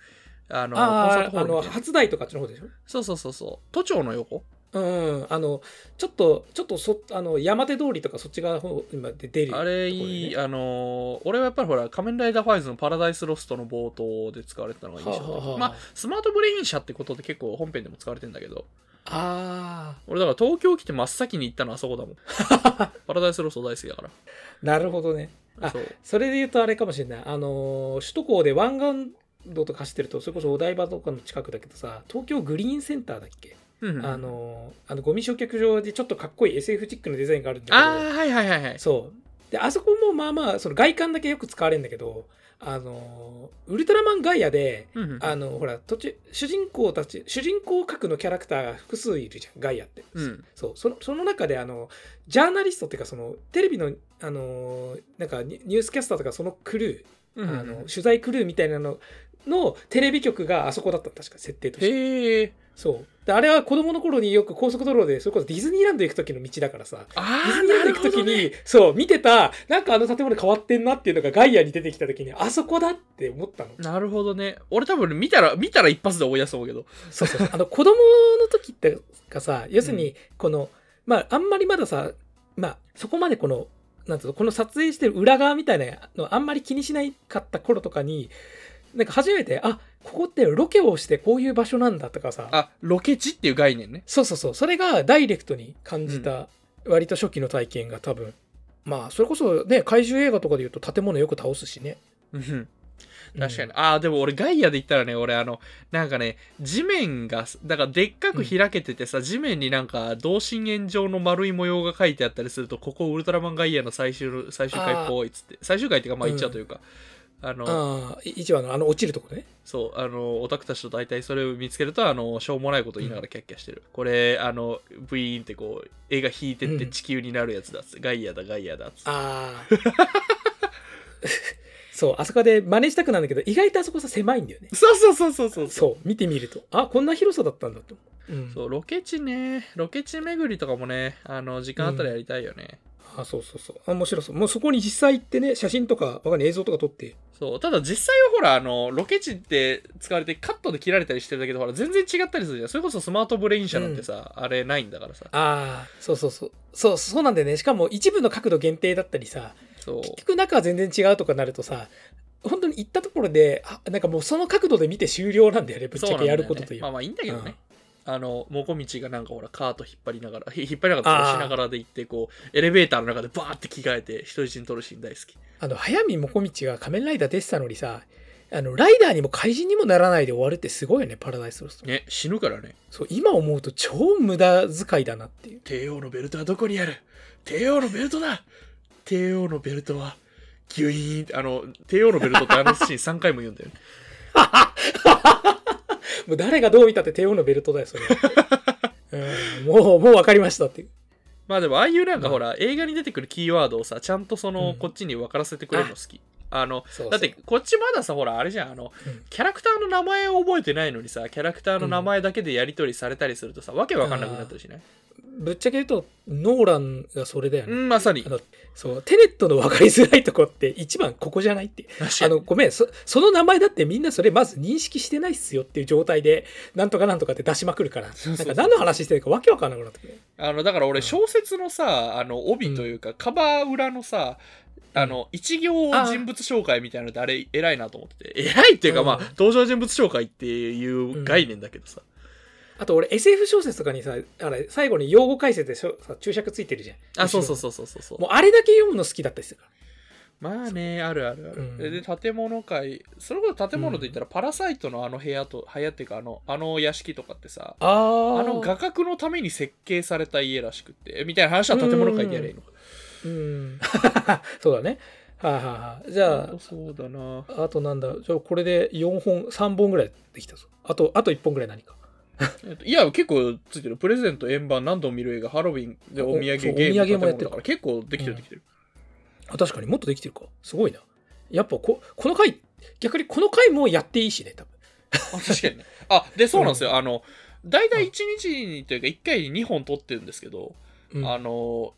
のコンサートホあのールみたいな。初台とかあっちの方でしょ？そうそうそうそう。都庁の横？うん、あのちょっとちょっとそあの山手通りとかそっち側の方今で出るあれいい、あのー俺はやっぱりほら仮面ライダーファイズのパラダイスロストの冒頭で使われてたのが印象的、はあはあはあ。まあスマートブレイン社ってことで結構本編でも使われてんだけど。ああ俺だから東京来て真っ先に行ったのはあそこだもん。パラダイスロスト大好きだから。なるほどね。あそう。それで言うとあれかもしれない。あの首都高で湾岸道とか走ってるとそれこそお台場とかの近くだけどさ東京グリーンセンターだっけ？うんうん。あのあのゴミ焼却場でちょっとかっこいい SF チックなデザインがあるんだけどああはいはいはいはい。そう。であそこもまあまあその外観だけよく使われるんだけどあのウルトラマンガイアでうんうん。あのほら途中主人公たち主人公格のキャラクターが複数いるじゃんガイアって、うん。そう。そのその中であのジャーナリストっていうかそのテレビのあのなんかニニュースキャスターとかそのクルー、うんうん。あの取材クルーみたいなののテレビ局があそこだったの確か設定として。へえそう。であれは子供の頃によく高速道路でそれこそディズニーランド行く時の道だからさ。あディズあニーランド行く時なるほどね。に、そう見てたなんかあの建物変わってんなっていうのがガイアに出てきた時にあそこだって思ったの。なるほどね。俺多分見たら見たら一発で思い出すと思うけど。そうそう あの子供の時ってかさ要するにこの、まああんまりまださまあそこまでこのなんつうのこの撮影してる裏側みたいなのあんまり気にしないかった頃とかになんか初めてあここってロケをしてこういう場所なんだとかさ。あロケ地っていう概念ね。そうそうそう。それがダイレクトに感じた割と初期の体験が多分。まあそれこそね怪獣映画とかで言うと建物よく倒すしね。うん。確かに。ああ、でも俺ガイアで言ったらね、俺あの、なんかね、地面が、だからでっかく開けててさ、地面になんか同心円状の丸い模様が書いてあったりすると、ここウルトラマンガイアの最終、最終回っぽいっつって。最終回っていうか、まあ言っちゃうというか、あの、あ一話のあの落ちるとこねそう、あの、オタクたちと大体それを見つけると、あの、しょうもないこと言いながらキャッキャしてる。これ、あの、ブイーンってこう、絵が引いてってうん地球になるやつだっつって、ガイアだ、ガイアだっつ。ああ そうあそこで真似したくなるんだけど意外とあそこさ狭いんだよねそうそうそうそうそう。そう見てみるとあこんな広さだったんだとうん、そう、ロケ地ね、ロケ地巡りとかもね、あの、時間あったらやりたいよね。あそうそうそう。あ面白そう。もうそこに実際行ってね写真とかわかんない映像とか撮って。そう、ただ実際はほら、あの、ロケ地って使われてカットで切られたりしてるだけで、ほら、全然違ったりするじゃん。それこそスマートブレイン社なんてさ、あれないんだからさ。ああそうそうそう。そうそうなんだよね。しかも一部の角度限定だったりさそう。結局中は全然違うとかなるとさ本当に行ったところであなんかもうその角度で見て終了なんだよねぶっちゃけやることというまあまあいいんだけどね。あの、もこみちがなんかほら、カート引っ張りながら、ひ引っ張りながら、しながらで行って、こう、エレベーターの中でバーって着替えて、人質に取るシーン大好き。あの早見もこみちが仮面ライダー出てたのにさあのライダーにも怪人にもならないで終わるってすごいよねパラダイスロストね、死ぬからね。そう今思うと超無駄遣いだなっていう帝王のベルトはどこにある？帝王のベルトだ帝王のベルトは、ギュイーンって、あの、帝王のベルトってあのシーン3回も言うんだよね。もう誰がどう見たって帝王のベルトだよそれ、うん、もうもう分かりましたっていう。まあでもああいうなんかほら、映画に出てくるキーワードをさちゃんとその、うん。こっちに分からせてくれるの好きあのだってこっちまださほらあれじゃんあの、うん。キャラクターの名前を覚えてないのにさキャラクターの名前だけでやり取りされたりするとさ、わけわかんなくなったりしない？ぶっちゃけ言うとノーランがそれだよね、うんまさに。あのそうテネットの分かりづらいとこって一番ここじゃないって。あのごめんそその名前だってみんなそれまず認識してないっすよっていう状態でなんとかなんとかって出しまくるからなんか何の話してるかわけわかんなくなってくる。あのだから俺小説のさあの帯というか、カバー裏のさあの一行人物紹介みたいなのってあれ偉いなと思ってて。偉いっていうか、うん。まあ登場人物紹介っていう概念だけどさ、あと俺 SF 小説とかにさあれ最後に用語解説でしょさ注釈ついてるじゃん。あそうそうそうそうそうそう。もうあれだけ読むの好きだったりするから。まあね、あるあるある。うん。で、建物界、それこそ建物といったら、パラサイトのあの部屋と、部屋っていうか、あの、あの屋敷とかってさ、あの画角のために設計された家らしくって、みたいな話は建物界でやればいいのか。うん。そうだね。はいはいはい。じゃあそうだな。あとなんだ。じゃあこれで4本3本ぐらいできたぞ。あとあと1本ぐらい何か。えっといや、結構ついてる。プレゼント、円盤、何度も見る映画、ハロウィンでお土産ゲームお土産もやってるだから、結構できてるできてる。あ確かにもっとできてるか。すごいな。やっぱここの回逆にこの回もやっていいしね多分。あ確かにね。あ、で、そうなんですよ。あの、大体1日にというか、1回に2本撮ってるんですけど、うん。あの、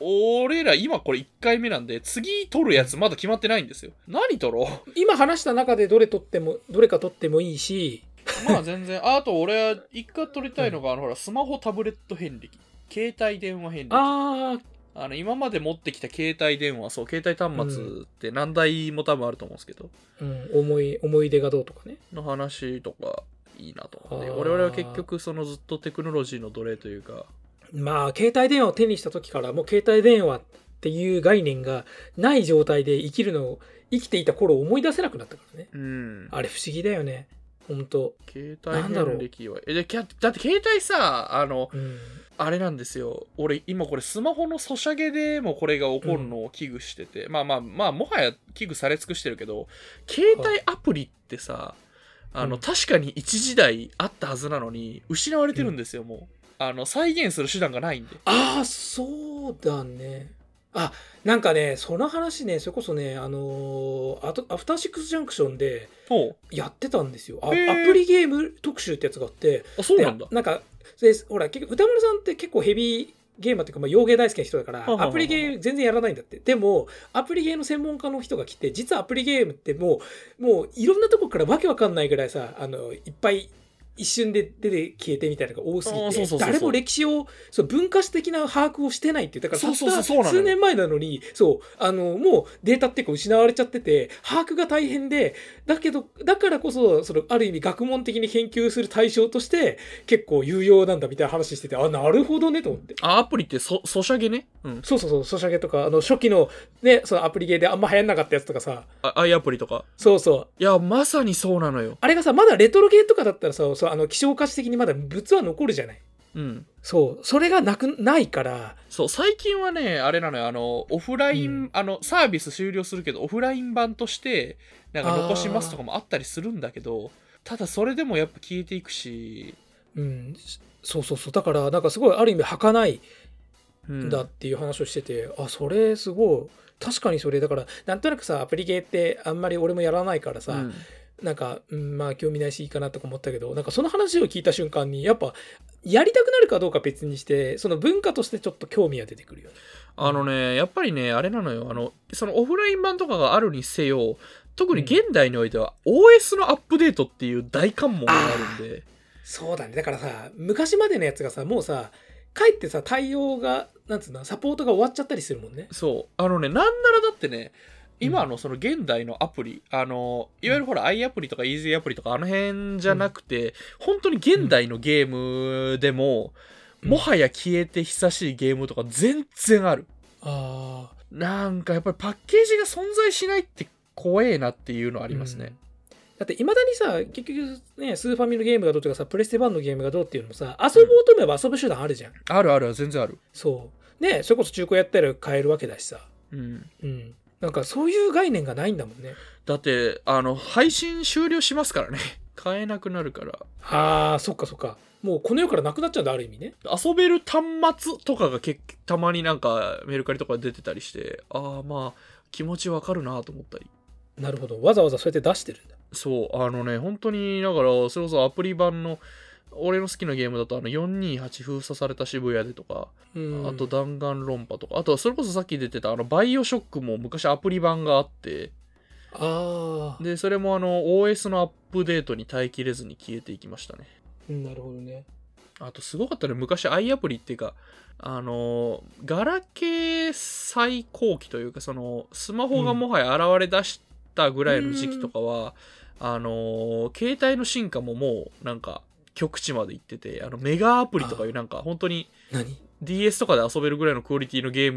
俺ら今これ1回目なんで、次撮るやつまだ決まってないんですよ。何撮ろう？今話した中でどれ取ってもどれか取ってもいいしまあ全然。ああと俺は一回撮りたいのが、あのほら、スマホタブレット遍歴。携帯電話遍歴。ああの今まで持ってきた携帯電話、そう、携帯端末って何台も多分あると思うんですけど、あ、うん、思い思い出がどうとかねの話とかいいなと思って。あー我々は結局そのずっとテクノロジーの奴隷というか、まあ携帯電話を手にした時からもう携帯電話っていう概念がない状態で生きるのを生きていた頃を思い出せなくなったからねうん。あれ不思議だよねほんと。携帯なんだろう遍歴は。え、で、きゃだって携帯さ、あの、うん。あれなんですよ。俺、今これスマホのソシャゲでもこれが起こるのを危惧してて、まあまあまあ、もはや危惧され尽くしてるけど、携帯アプリってさ、あの、うん確かに一時代あったはずなのに、失われてるんですよ、もう。あの、再現する手段がないんで。ああ、そうだね。あ、なんかね、その話ね、それこそね、あのーあとアフターシックスジャンクションでほやってたんですよ。アプリゲーム特集ってやつがあって、う。あ、そうなんだで。なんか、でほら、結局、歌丸さんって結構ヘビーゲーマーっていうか、まあ、洋芸大好きな人だから、アプリゲー全然やらないんだって。でも、アプリゲーの専門家の人が来て、実はアプリゲームってもう、もういろんなとこからわけわかんないぐらいさ、あの、いっぱい一瞬で出て消えてみたいなのが多すぎてあーそうそうそうそう誰も歴史をそう文化史的な把握をしてないっていうだからそうそうそうたった数年前なのにそうあのもうデータっていうか失われちゃってて把握が大変でだけどだからこそそのある意味学問的に研究する対象として結構有用なんだみたいな話しててあなるほどねと思って。あ、アプリってソソシャゲね？うん。そうそうそう、ソシャゲとか、あの初期のね、そのアプリゲーであんま流行んなかったやつとかさ、あ、アイアプリとか？そうそう。いや、まさにそうなのよ。あれがさ、まだレトロゲーとかだったらさ、そうあの希少価値的にまだ物は残るじゃない。うん。そう、それがなくないから、そう、最近はね、あれなのよ、あの、オフライン、うん。あの、サービス終了するけど、オフライン版として、なんか残しますとかもあったりするんだけど、ただそれでもやっぱ消えていくし、うん、そうそうそう、だから、なんかすごいある意味儚いうんんだっていう話をしてて、あ、それすごい、確かにそれ、だから、なんとなくさ、アプリゲーってあんまり俺もやらないからさ、うんなんか、うん、まあ興味ないしいいかなとか思ったけど、なんかその話を聞いた瞬間に、やっぱ、やりたくなるかどうか別にして、その文化としてちょっと興味が出てくるよね。あのね、やっぱりね、あれなのよ、あの、そのオフライン版とかがあるにせよ、特に現代においては、OS のアップデートっていう大関門があるんで、そうだね。だからさ、昔までのやつがさ、もうさ、かえってさ、対応が、なんつうの、サポートが終わっちゃったりするもんね。そう。あのね、なんならだってね、今のその現代のアプリ、あの、いわゆるほら、i アプリとか Easy アプリとかあの辺じゃなくて、本当に現代のゲームでも、うんもはや消えて久しいゲームとか全然ある。ああ。なんかやっぱりパッケージが存在しないって怖えなっていうのありますね。だっていまだにさ結局ねスーファミのゲームがどうとかさプレステ1のゲームがどうっていうのもさ遊ぼうと思えば遊ぶ手段あるじゃん、あるある、全然ある。そうねそれこそ中古やったら買えるわけだしさうん。うんなんかそういう概念がないんだもんね。だって、あの、配信終了しますからね。買えなくなるから。あーそっかそっか。もうこの世からなくなっちゃうんだある意味ね。遊べる端末とかがけたまになんかメルカリとかで出てたりしてああまあ気持ちわかるなと思ったり。なるほど。わざわざそうやって出してるんだ。そうあのね本当にだからそれこそアプリ版の俺の好きなゲームだとあの428封鎖された渋谷でとか、うん。あと弾丸論破とかあとはそれこそさっき出てたあのバイオショックも昔アプリ版があってああでそれもあの OS のアップデートに耐えきれずに消えていきましたね。なるほどね。あとすごかったね昔 i アプリっていうかあのガラケー最高期というかそのスマホがもはや現れ出したぐらいの時期とかは、あの携帯の進化ももうなんか極致まで行っててあのメガアプリとかいうなんか本当に何？DS とかで遊べるぐらいのクオリティのゲー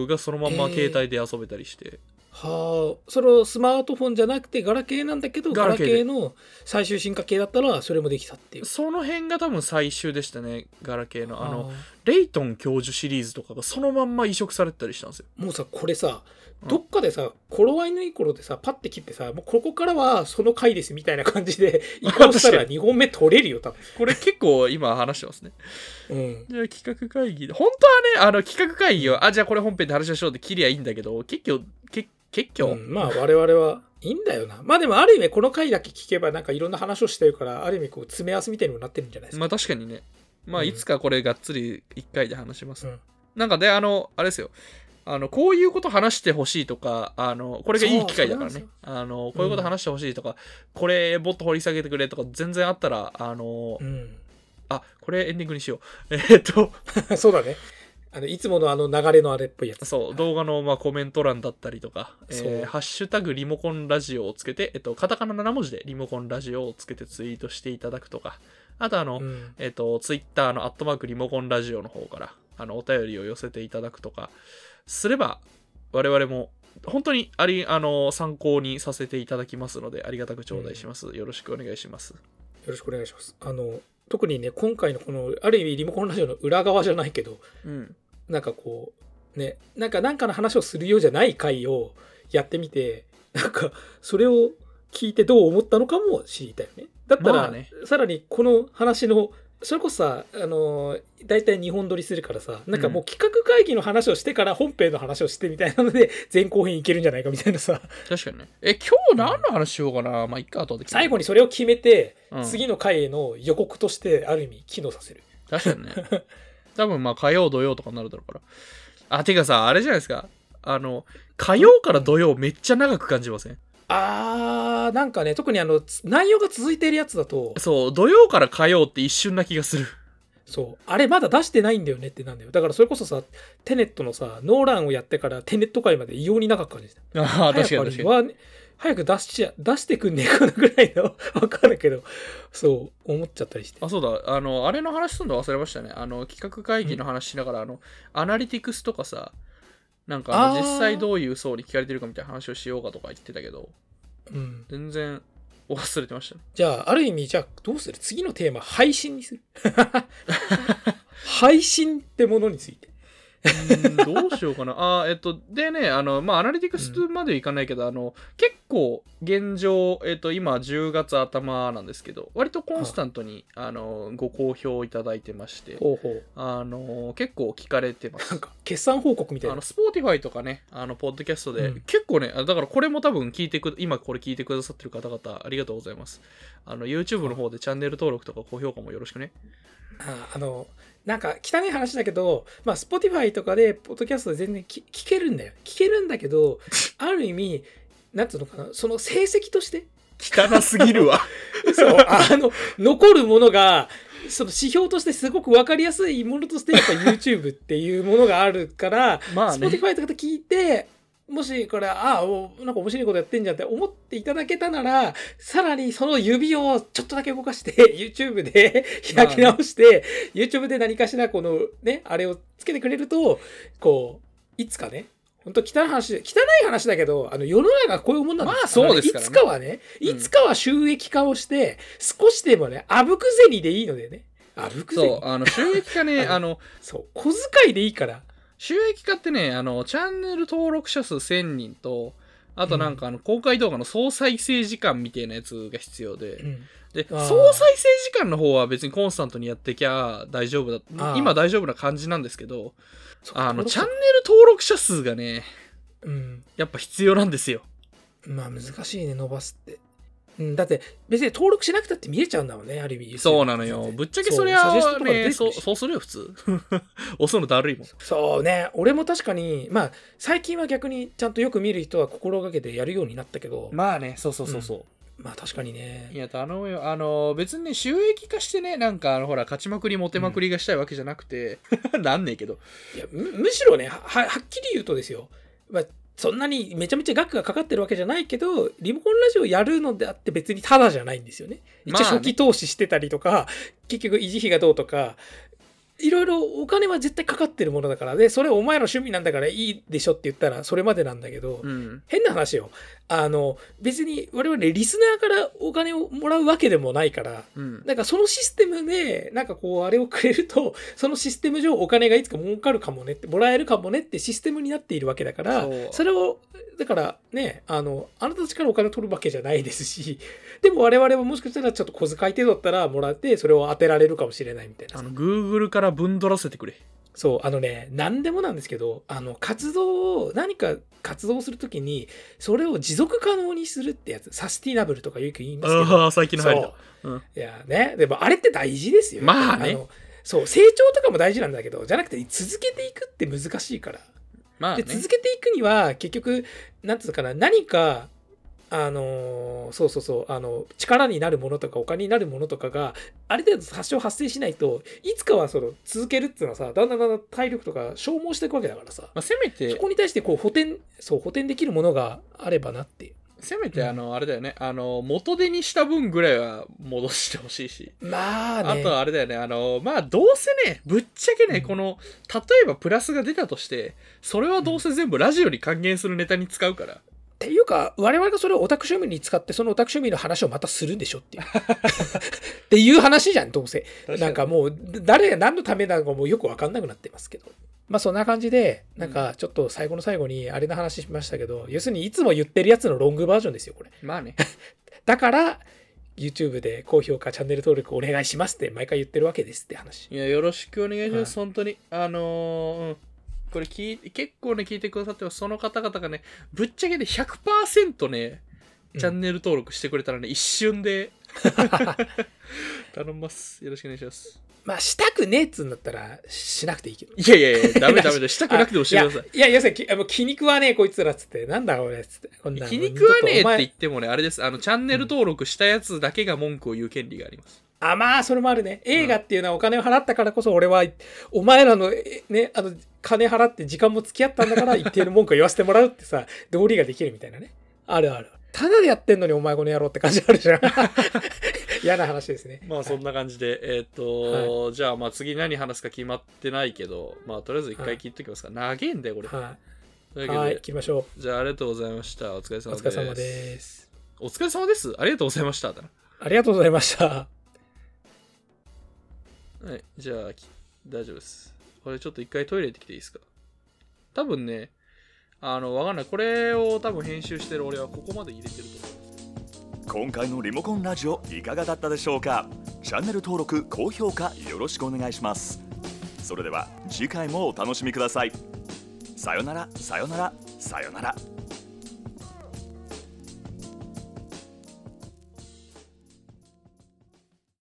ムがそのまんまえー。携帯で遊べたりして、はあ。それをスマートフォンじゃなくてガラケーなんだけどガラケーの最終進化系だったらそれもできたっていう。その辺が多分最終でしたねガラケーの。あのあ。レイトン教授シリーズとかがそのまんま移植されてたりしたんですよ。ーもうさこれさうんどっかでさ頃合いのいい頃でさパッて切ってさもうここからはその回ですみたいな感じで 移行したら2本目取れるよ多これ結構今話してますね。分うん。じゃあ企画会議で本当はねあの企画会議をあじゃあこれ本編で話しましょうって切りゃいいんだけど結局け結局、うん。まあ我々はいいんだよな。まあでもある意味この回だけ聞けばなんかいろんな話をしてるからある意味こう詰め合わせみたいにもなってるんじゃないですか、まあ確かにね。まあうん。いつかこれがっつり1回で話します、うん。なんかであのあれですよあのこういうこと話してほしいとかあのこれがいい機会だからね。あのこういうこと話してほしいとか、これもっと掘り下げてくれとか全然あったらあの、うん。あこれエンディングにしよう。えーっと。そうだね。あのいつものあの流れのあれっぽいやつ。そう、動画のまあコメント欄だったりとか、えーハッシュタグリモコンラジオをつけて、えっと、カタカナ7文字でリモコンラジオをつけてツイートしていただくとか、あとあの、うん。えっと、ツイッターのアットマークリモコンラジオの方から、あの、お便りを寄せていただくとか、すれば、我々も本当にありあの参考にさせていただきますのでありがたく頂戴します、よろしくお願いします。よろしくお願いします。あの、特にね、今回のこの、ある意味リモコンラジオの裏側じゃないけど、うん。なんかこう、ね、なんかなんかの話をするようじゃない回をやってみて、なんかそれを聞いてどう思ったのかも知りたいよね。だったら、まあね。さらにこの話の、それこそさ、あのー、大体2本撮りするからさ、なんかもう企画会議の話をしてから本編の話をしてみたいなので、前後編いけるんじゃないかみたいなさ、確かにね。え今日何の話しようかな？まあいっか後で最後にそれを決めて、うん。次の回への予告としてある意味機能させる。確かにね。多分まあ火曜土曜とかになるだろうから。あてかさあれじゃないですか。あの火曜から土曜めっちゃ長く感じません？あー、なんかね、特にあの、つ内容が続いているやつだと、そう土曜から火曜って一瞬な気がするそう、あれまだ出してないんだよねってなんだよ。だからそれこそさ、テネットのさ、ノーランをやってからテネット界まで異様に長く感じた。ああ確かに確かに早くに早く出しちゃ、出してくんねえかなぐらいの、わかるけど、そう、思っちゃったりして。あそうだあのあれの話すんの忘れましたねあの企画会議の話しながらあのアナリティクスとかさなんかあのあー実際どういう層に聞かれてるかみたいな話をしようかとか言ってたけどうん。全然忘れてましたねじゃあ、ある意味、じゃあ、どうする？次のテーマ、配信にする？配信ってものについて。どうしようかな。あーえっと、でね、あの、まあ、アナリティクスまでいかないけど、あの、結構、現状、えっと、今、10月頭なんですけど、割とコンスタントに、あの、ご好評いただいてまして、ほうほう。あの、結構聞かれてますなん。か、決算報告みたいなあの、。 Spotify とかね、あの、ポッドキャストで、うん結構ね、あだからこれも多分聞いてく、今これ聞いてくださってる方々、ありがとうございます。あの、YouTube の方でチャンネル登録とか高評価もよろしくね。ああの、なんか汚い話だけど、まあ、Spotify とかで、ポッドキャストで全然聞聞けるんだよ。聞けるんだけど、ある意味、なんつうのかな、その成績として、汚すぎるわ。そう、あの、残るものが、その指標としてすごく分かりやすいものとして、やっぱ YouTube っていうものがあるから、まあね Spotify とかで聞いて、もしこれ、ああ、おなんか面白いことやってんじゃんって思っていただけたなら、さらにその指をちょっとだけ動かして、YouTube で開き直して、YouTube で何かしらこのね、あれをつけてくれると、こう、いつかね、本当汚い話、汚い話だけど、あの世の中がこういうもんなんですまあそうですからね。いつかはね、うん。いつかは収益化をして、少しでもね、あぶく銭でいいのでね。あぶく銭そう、あの、収益化ね、あの、そう、小遣いでいいから。収益化ってね、あの、チャンネル登録者数1000人と、あとなんかあの、公開動画の総再生時間みたいなやつが必要で、うんで、総再生時間の方は別にコンスタントにやってきゃ大丈夫だ今大丈夫な感じなんですけど、あの、チャンネ登ル登録者数がね、うん。やっぱ必要なんですよ。まあ難しいね、伸ばすって。うん、だって別に登録しなくたって見えちゃうんだもんね、ある意味。そうなのよ。ぶっちゃけそりゃそうそう、するよ、普通。押すのだるいもん。そうね、俺も確かに、まあ最近は逆にちゃんとよく見る人は心がけてやるようになったけど、まあね、そうそうそうそう。まあ確かにねい。や、頼むよ。あの、別にね、収益化してね、なんか、あの、ほら、勝ちまくり、モテまくりがしたいわけじゃなくて、なんねえけど。いやむむしろねは、ははっきり言うとですよ、まあ、そんなにめちゃめちゃ額がかかってるわけじゃないけど、リモコンラジオやるのであって別にタダじゃないんですよね。一応初期投資してたりとか、結局維持費がどうとか、いろいろお金は絶対かかってるものだから、で、それお前の趣味なんだからいいでしょって言ったらそれまでなんだけど、うん。変な話よ。あの、別に我々リスナーからお金をもらうわけでもないから、うん。なんかそのシステムで、なんかこう、あれをくれると、そのシステム上お金がいつか儲かるかもねって、もらえるかもねってシステムになっているわけだからそれを、だからね、あの、あなたたちからお金を取るわけじゃないですし、でも我々はもしかしたらちょっと小遣い程度だったらもらって、それを当てられるかもしれないみたいなあ。の、Google から分取らせてくれ。そう、あのね、何でもなんですけど、あの、活動を、何か活動するときに、それを持続可能にするってやつ、サスティナブルとかよく言いますけど、最近の入りだ。そううんいやね、でもあれって大事ですよ。まあねのそう、成長とかも大事なんだけど、じゃなくて続けていくって難しいから。まあねで、。続けていくには、結局、なんつうのかな、何か、あのーそうそうそう、あの、力になるものとかお金になるものとかが、ある程度発症発生しないと、いつかはその続けるっていうのはさ、だんだんだんだん体力とか消耗していくわけだからさ、まあ、せめてそ、こに対してこう補填、そう、補填できるものがあればなっていう。せめてあの、あれだよね、あの、元手にした分ぐらいは戻してほしいし。まあね。あとはあれだよね、あの、まあ、どうせね、ぶっちゃけね、この、例えばプラスが出たとして、それはどうせ全部ラジオに還元するネタに使うから。っていうか、我々がそれをオタク趣味に使って、そのオタク趣味の話をまたするんでしょっていう。っていう話じゃん、どうせ。なんかもう、誰が何のためなのかもうよくわかんなくなってますけど。まあそんな感じで、なんかちょっと最後の最後にあれの話しましたけど、要するにいつも言ってるやつのロングバージョンですよ、これ。まあね。だから、YouTube で高評価、チャンネル登録お願いしますって毎回言ってるわけですって話。いや、よろしくお願いします、は本当に。あのーうん。これ聞い結構ね、聞いてくださってます。その方々がね、ぶっちゃけで100%ね、チャンネル登録してくれたらね、一瞬で 頼みます。よろしくお願いします。まあしたくねえっつうんだったらしなくていいけど。いやいやいや、ダメダメだ。したくなくてもしてください。いや、いや、要するに気に食わねえこいつらっつって、なんだこれっつって。こんな気に食わねえって言ってもね、あれです。あの、チャンネル登録したやつだけが文句を言う権利があります。あ、まあ、それもあるね。映画っていうのはお金を払ったからこそ、俺は、お前らの、えね、あの、金払って時間も付き合ったんだから、一定の文句を言わせてもらうってさ、道理ができるみたいなね。あるある。ただでやってんのにお前この野郎って感じあるじゃん。嫌な話ですね。まあそんな感じで、えっ、と、じゃあまあ次何話すか決まってないけど、まあとりあえず一回聞いておきますか。長いんだよ、これ。はい。というわけではい、行きましょじゃあありがとうございました。お疲れう。お様です。疲れ様です。お疲れ様です。ありがとうございました。ありがとうございました。はい、じゃあ、大丈夫です。これちょっと一回トイレ行ってきていいですか？多分ね、あの、わかんない。これを多分編集してる俺はここまで入れてると思う。今回のリモコンラジオいかがだったでしょうか？チャンネル登録高評価よろしくお願いしますそれでは次回もお楽しみくださいさよならさよならさよなら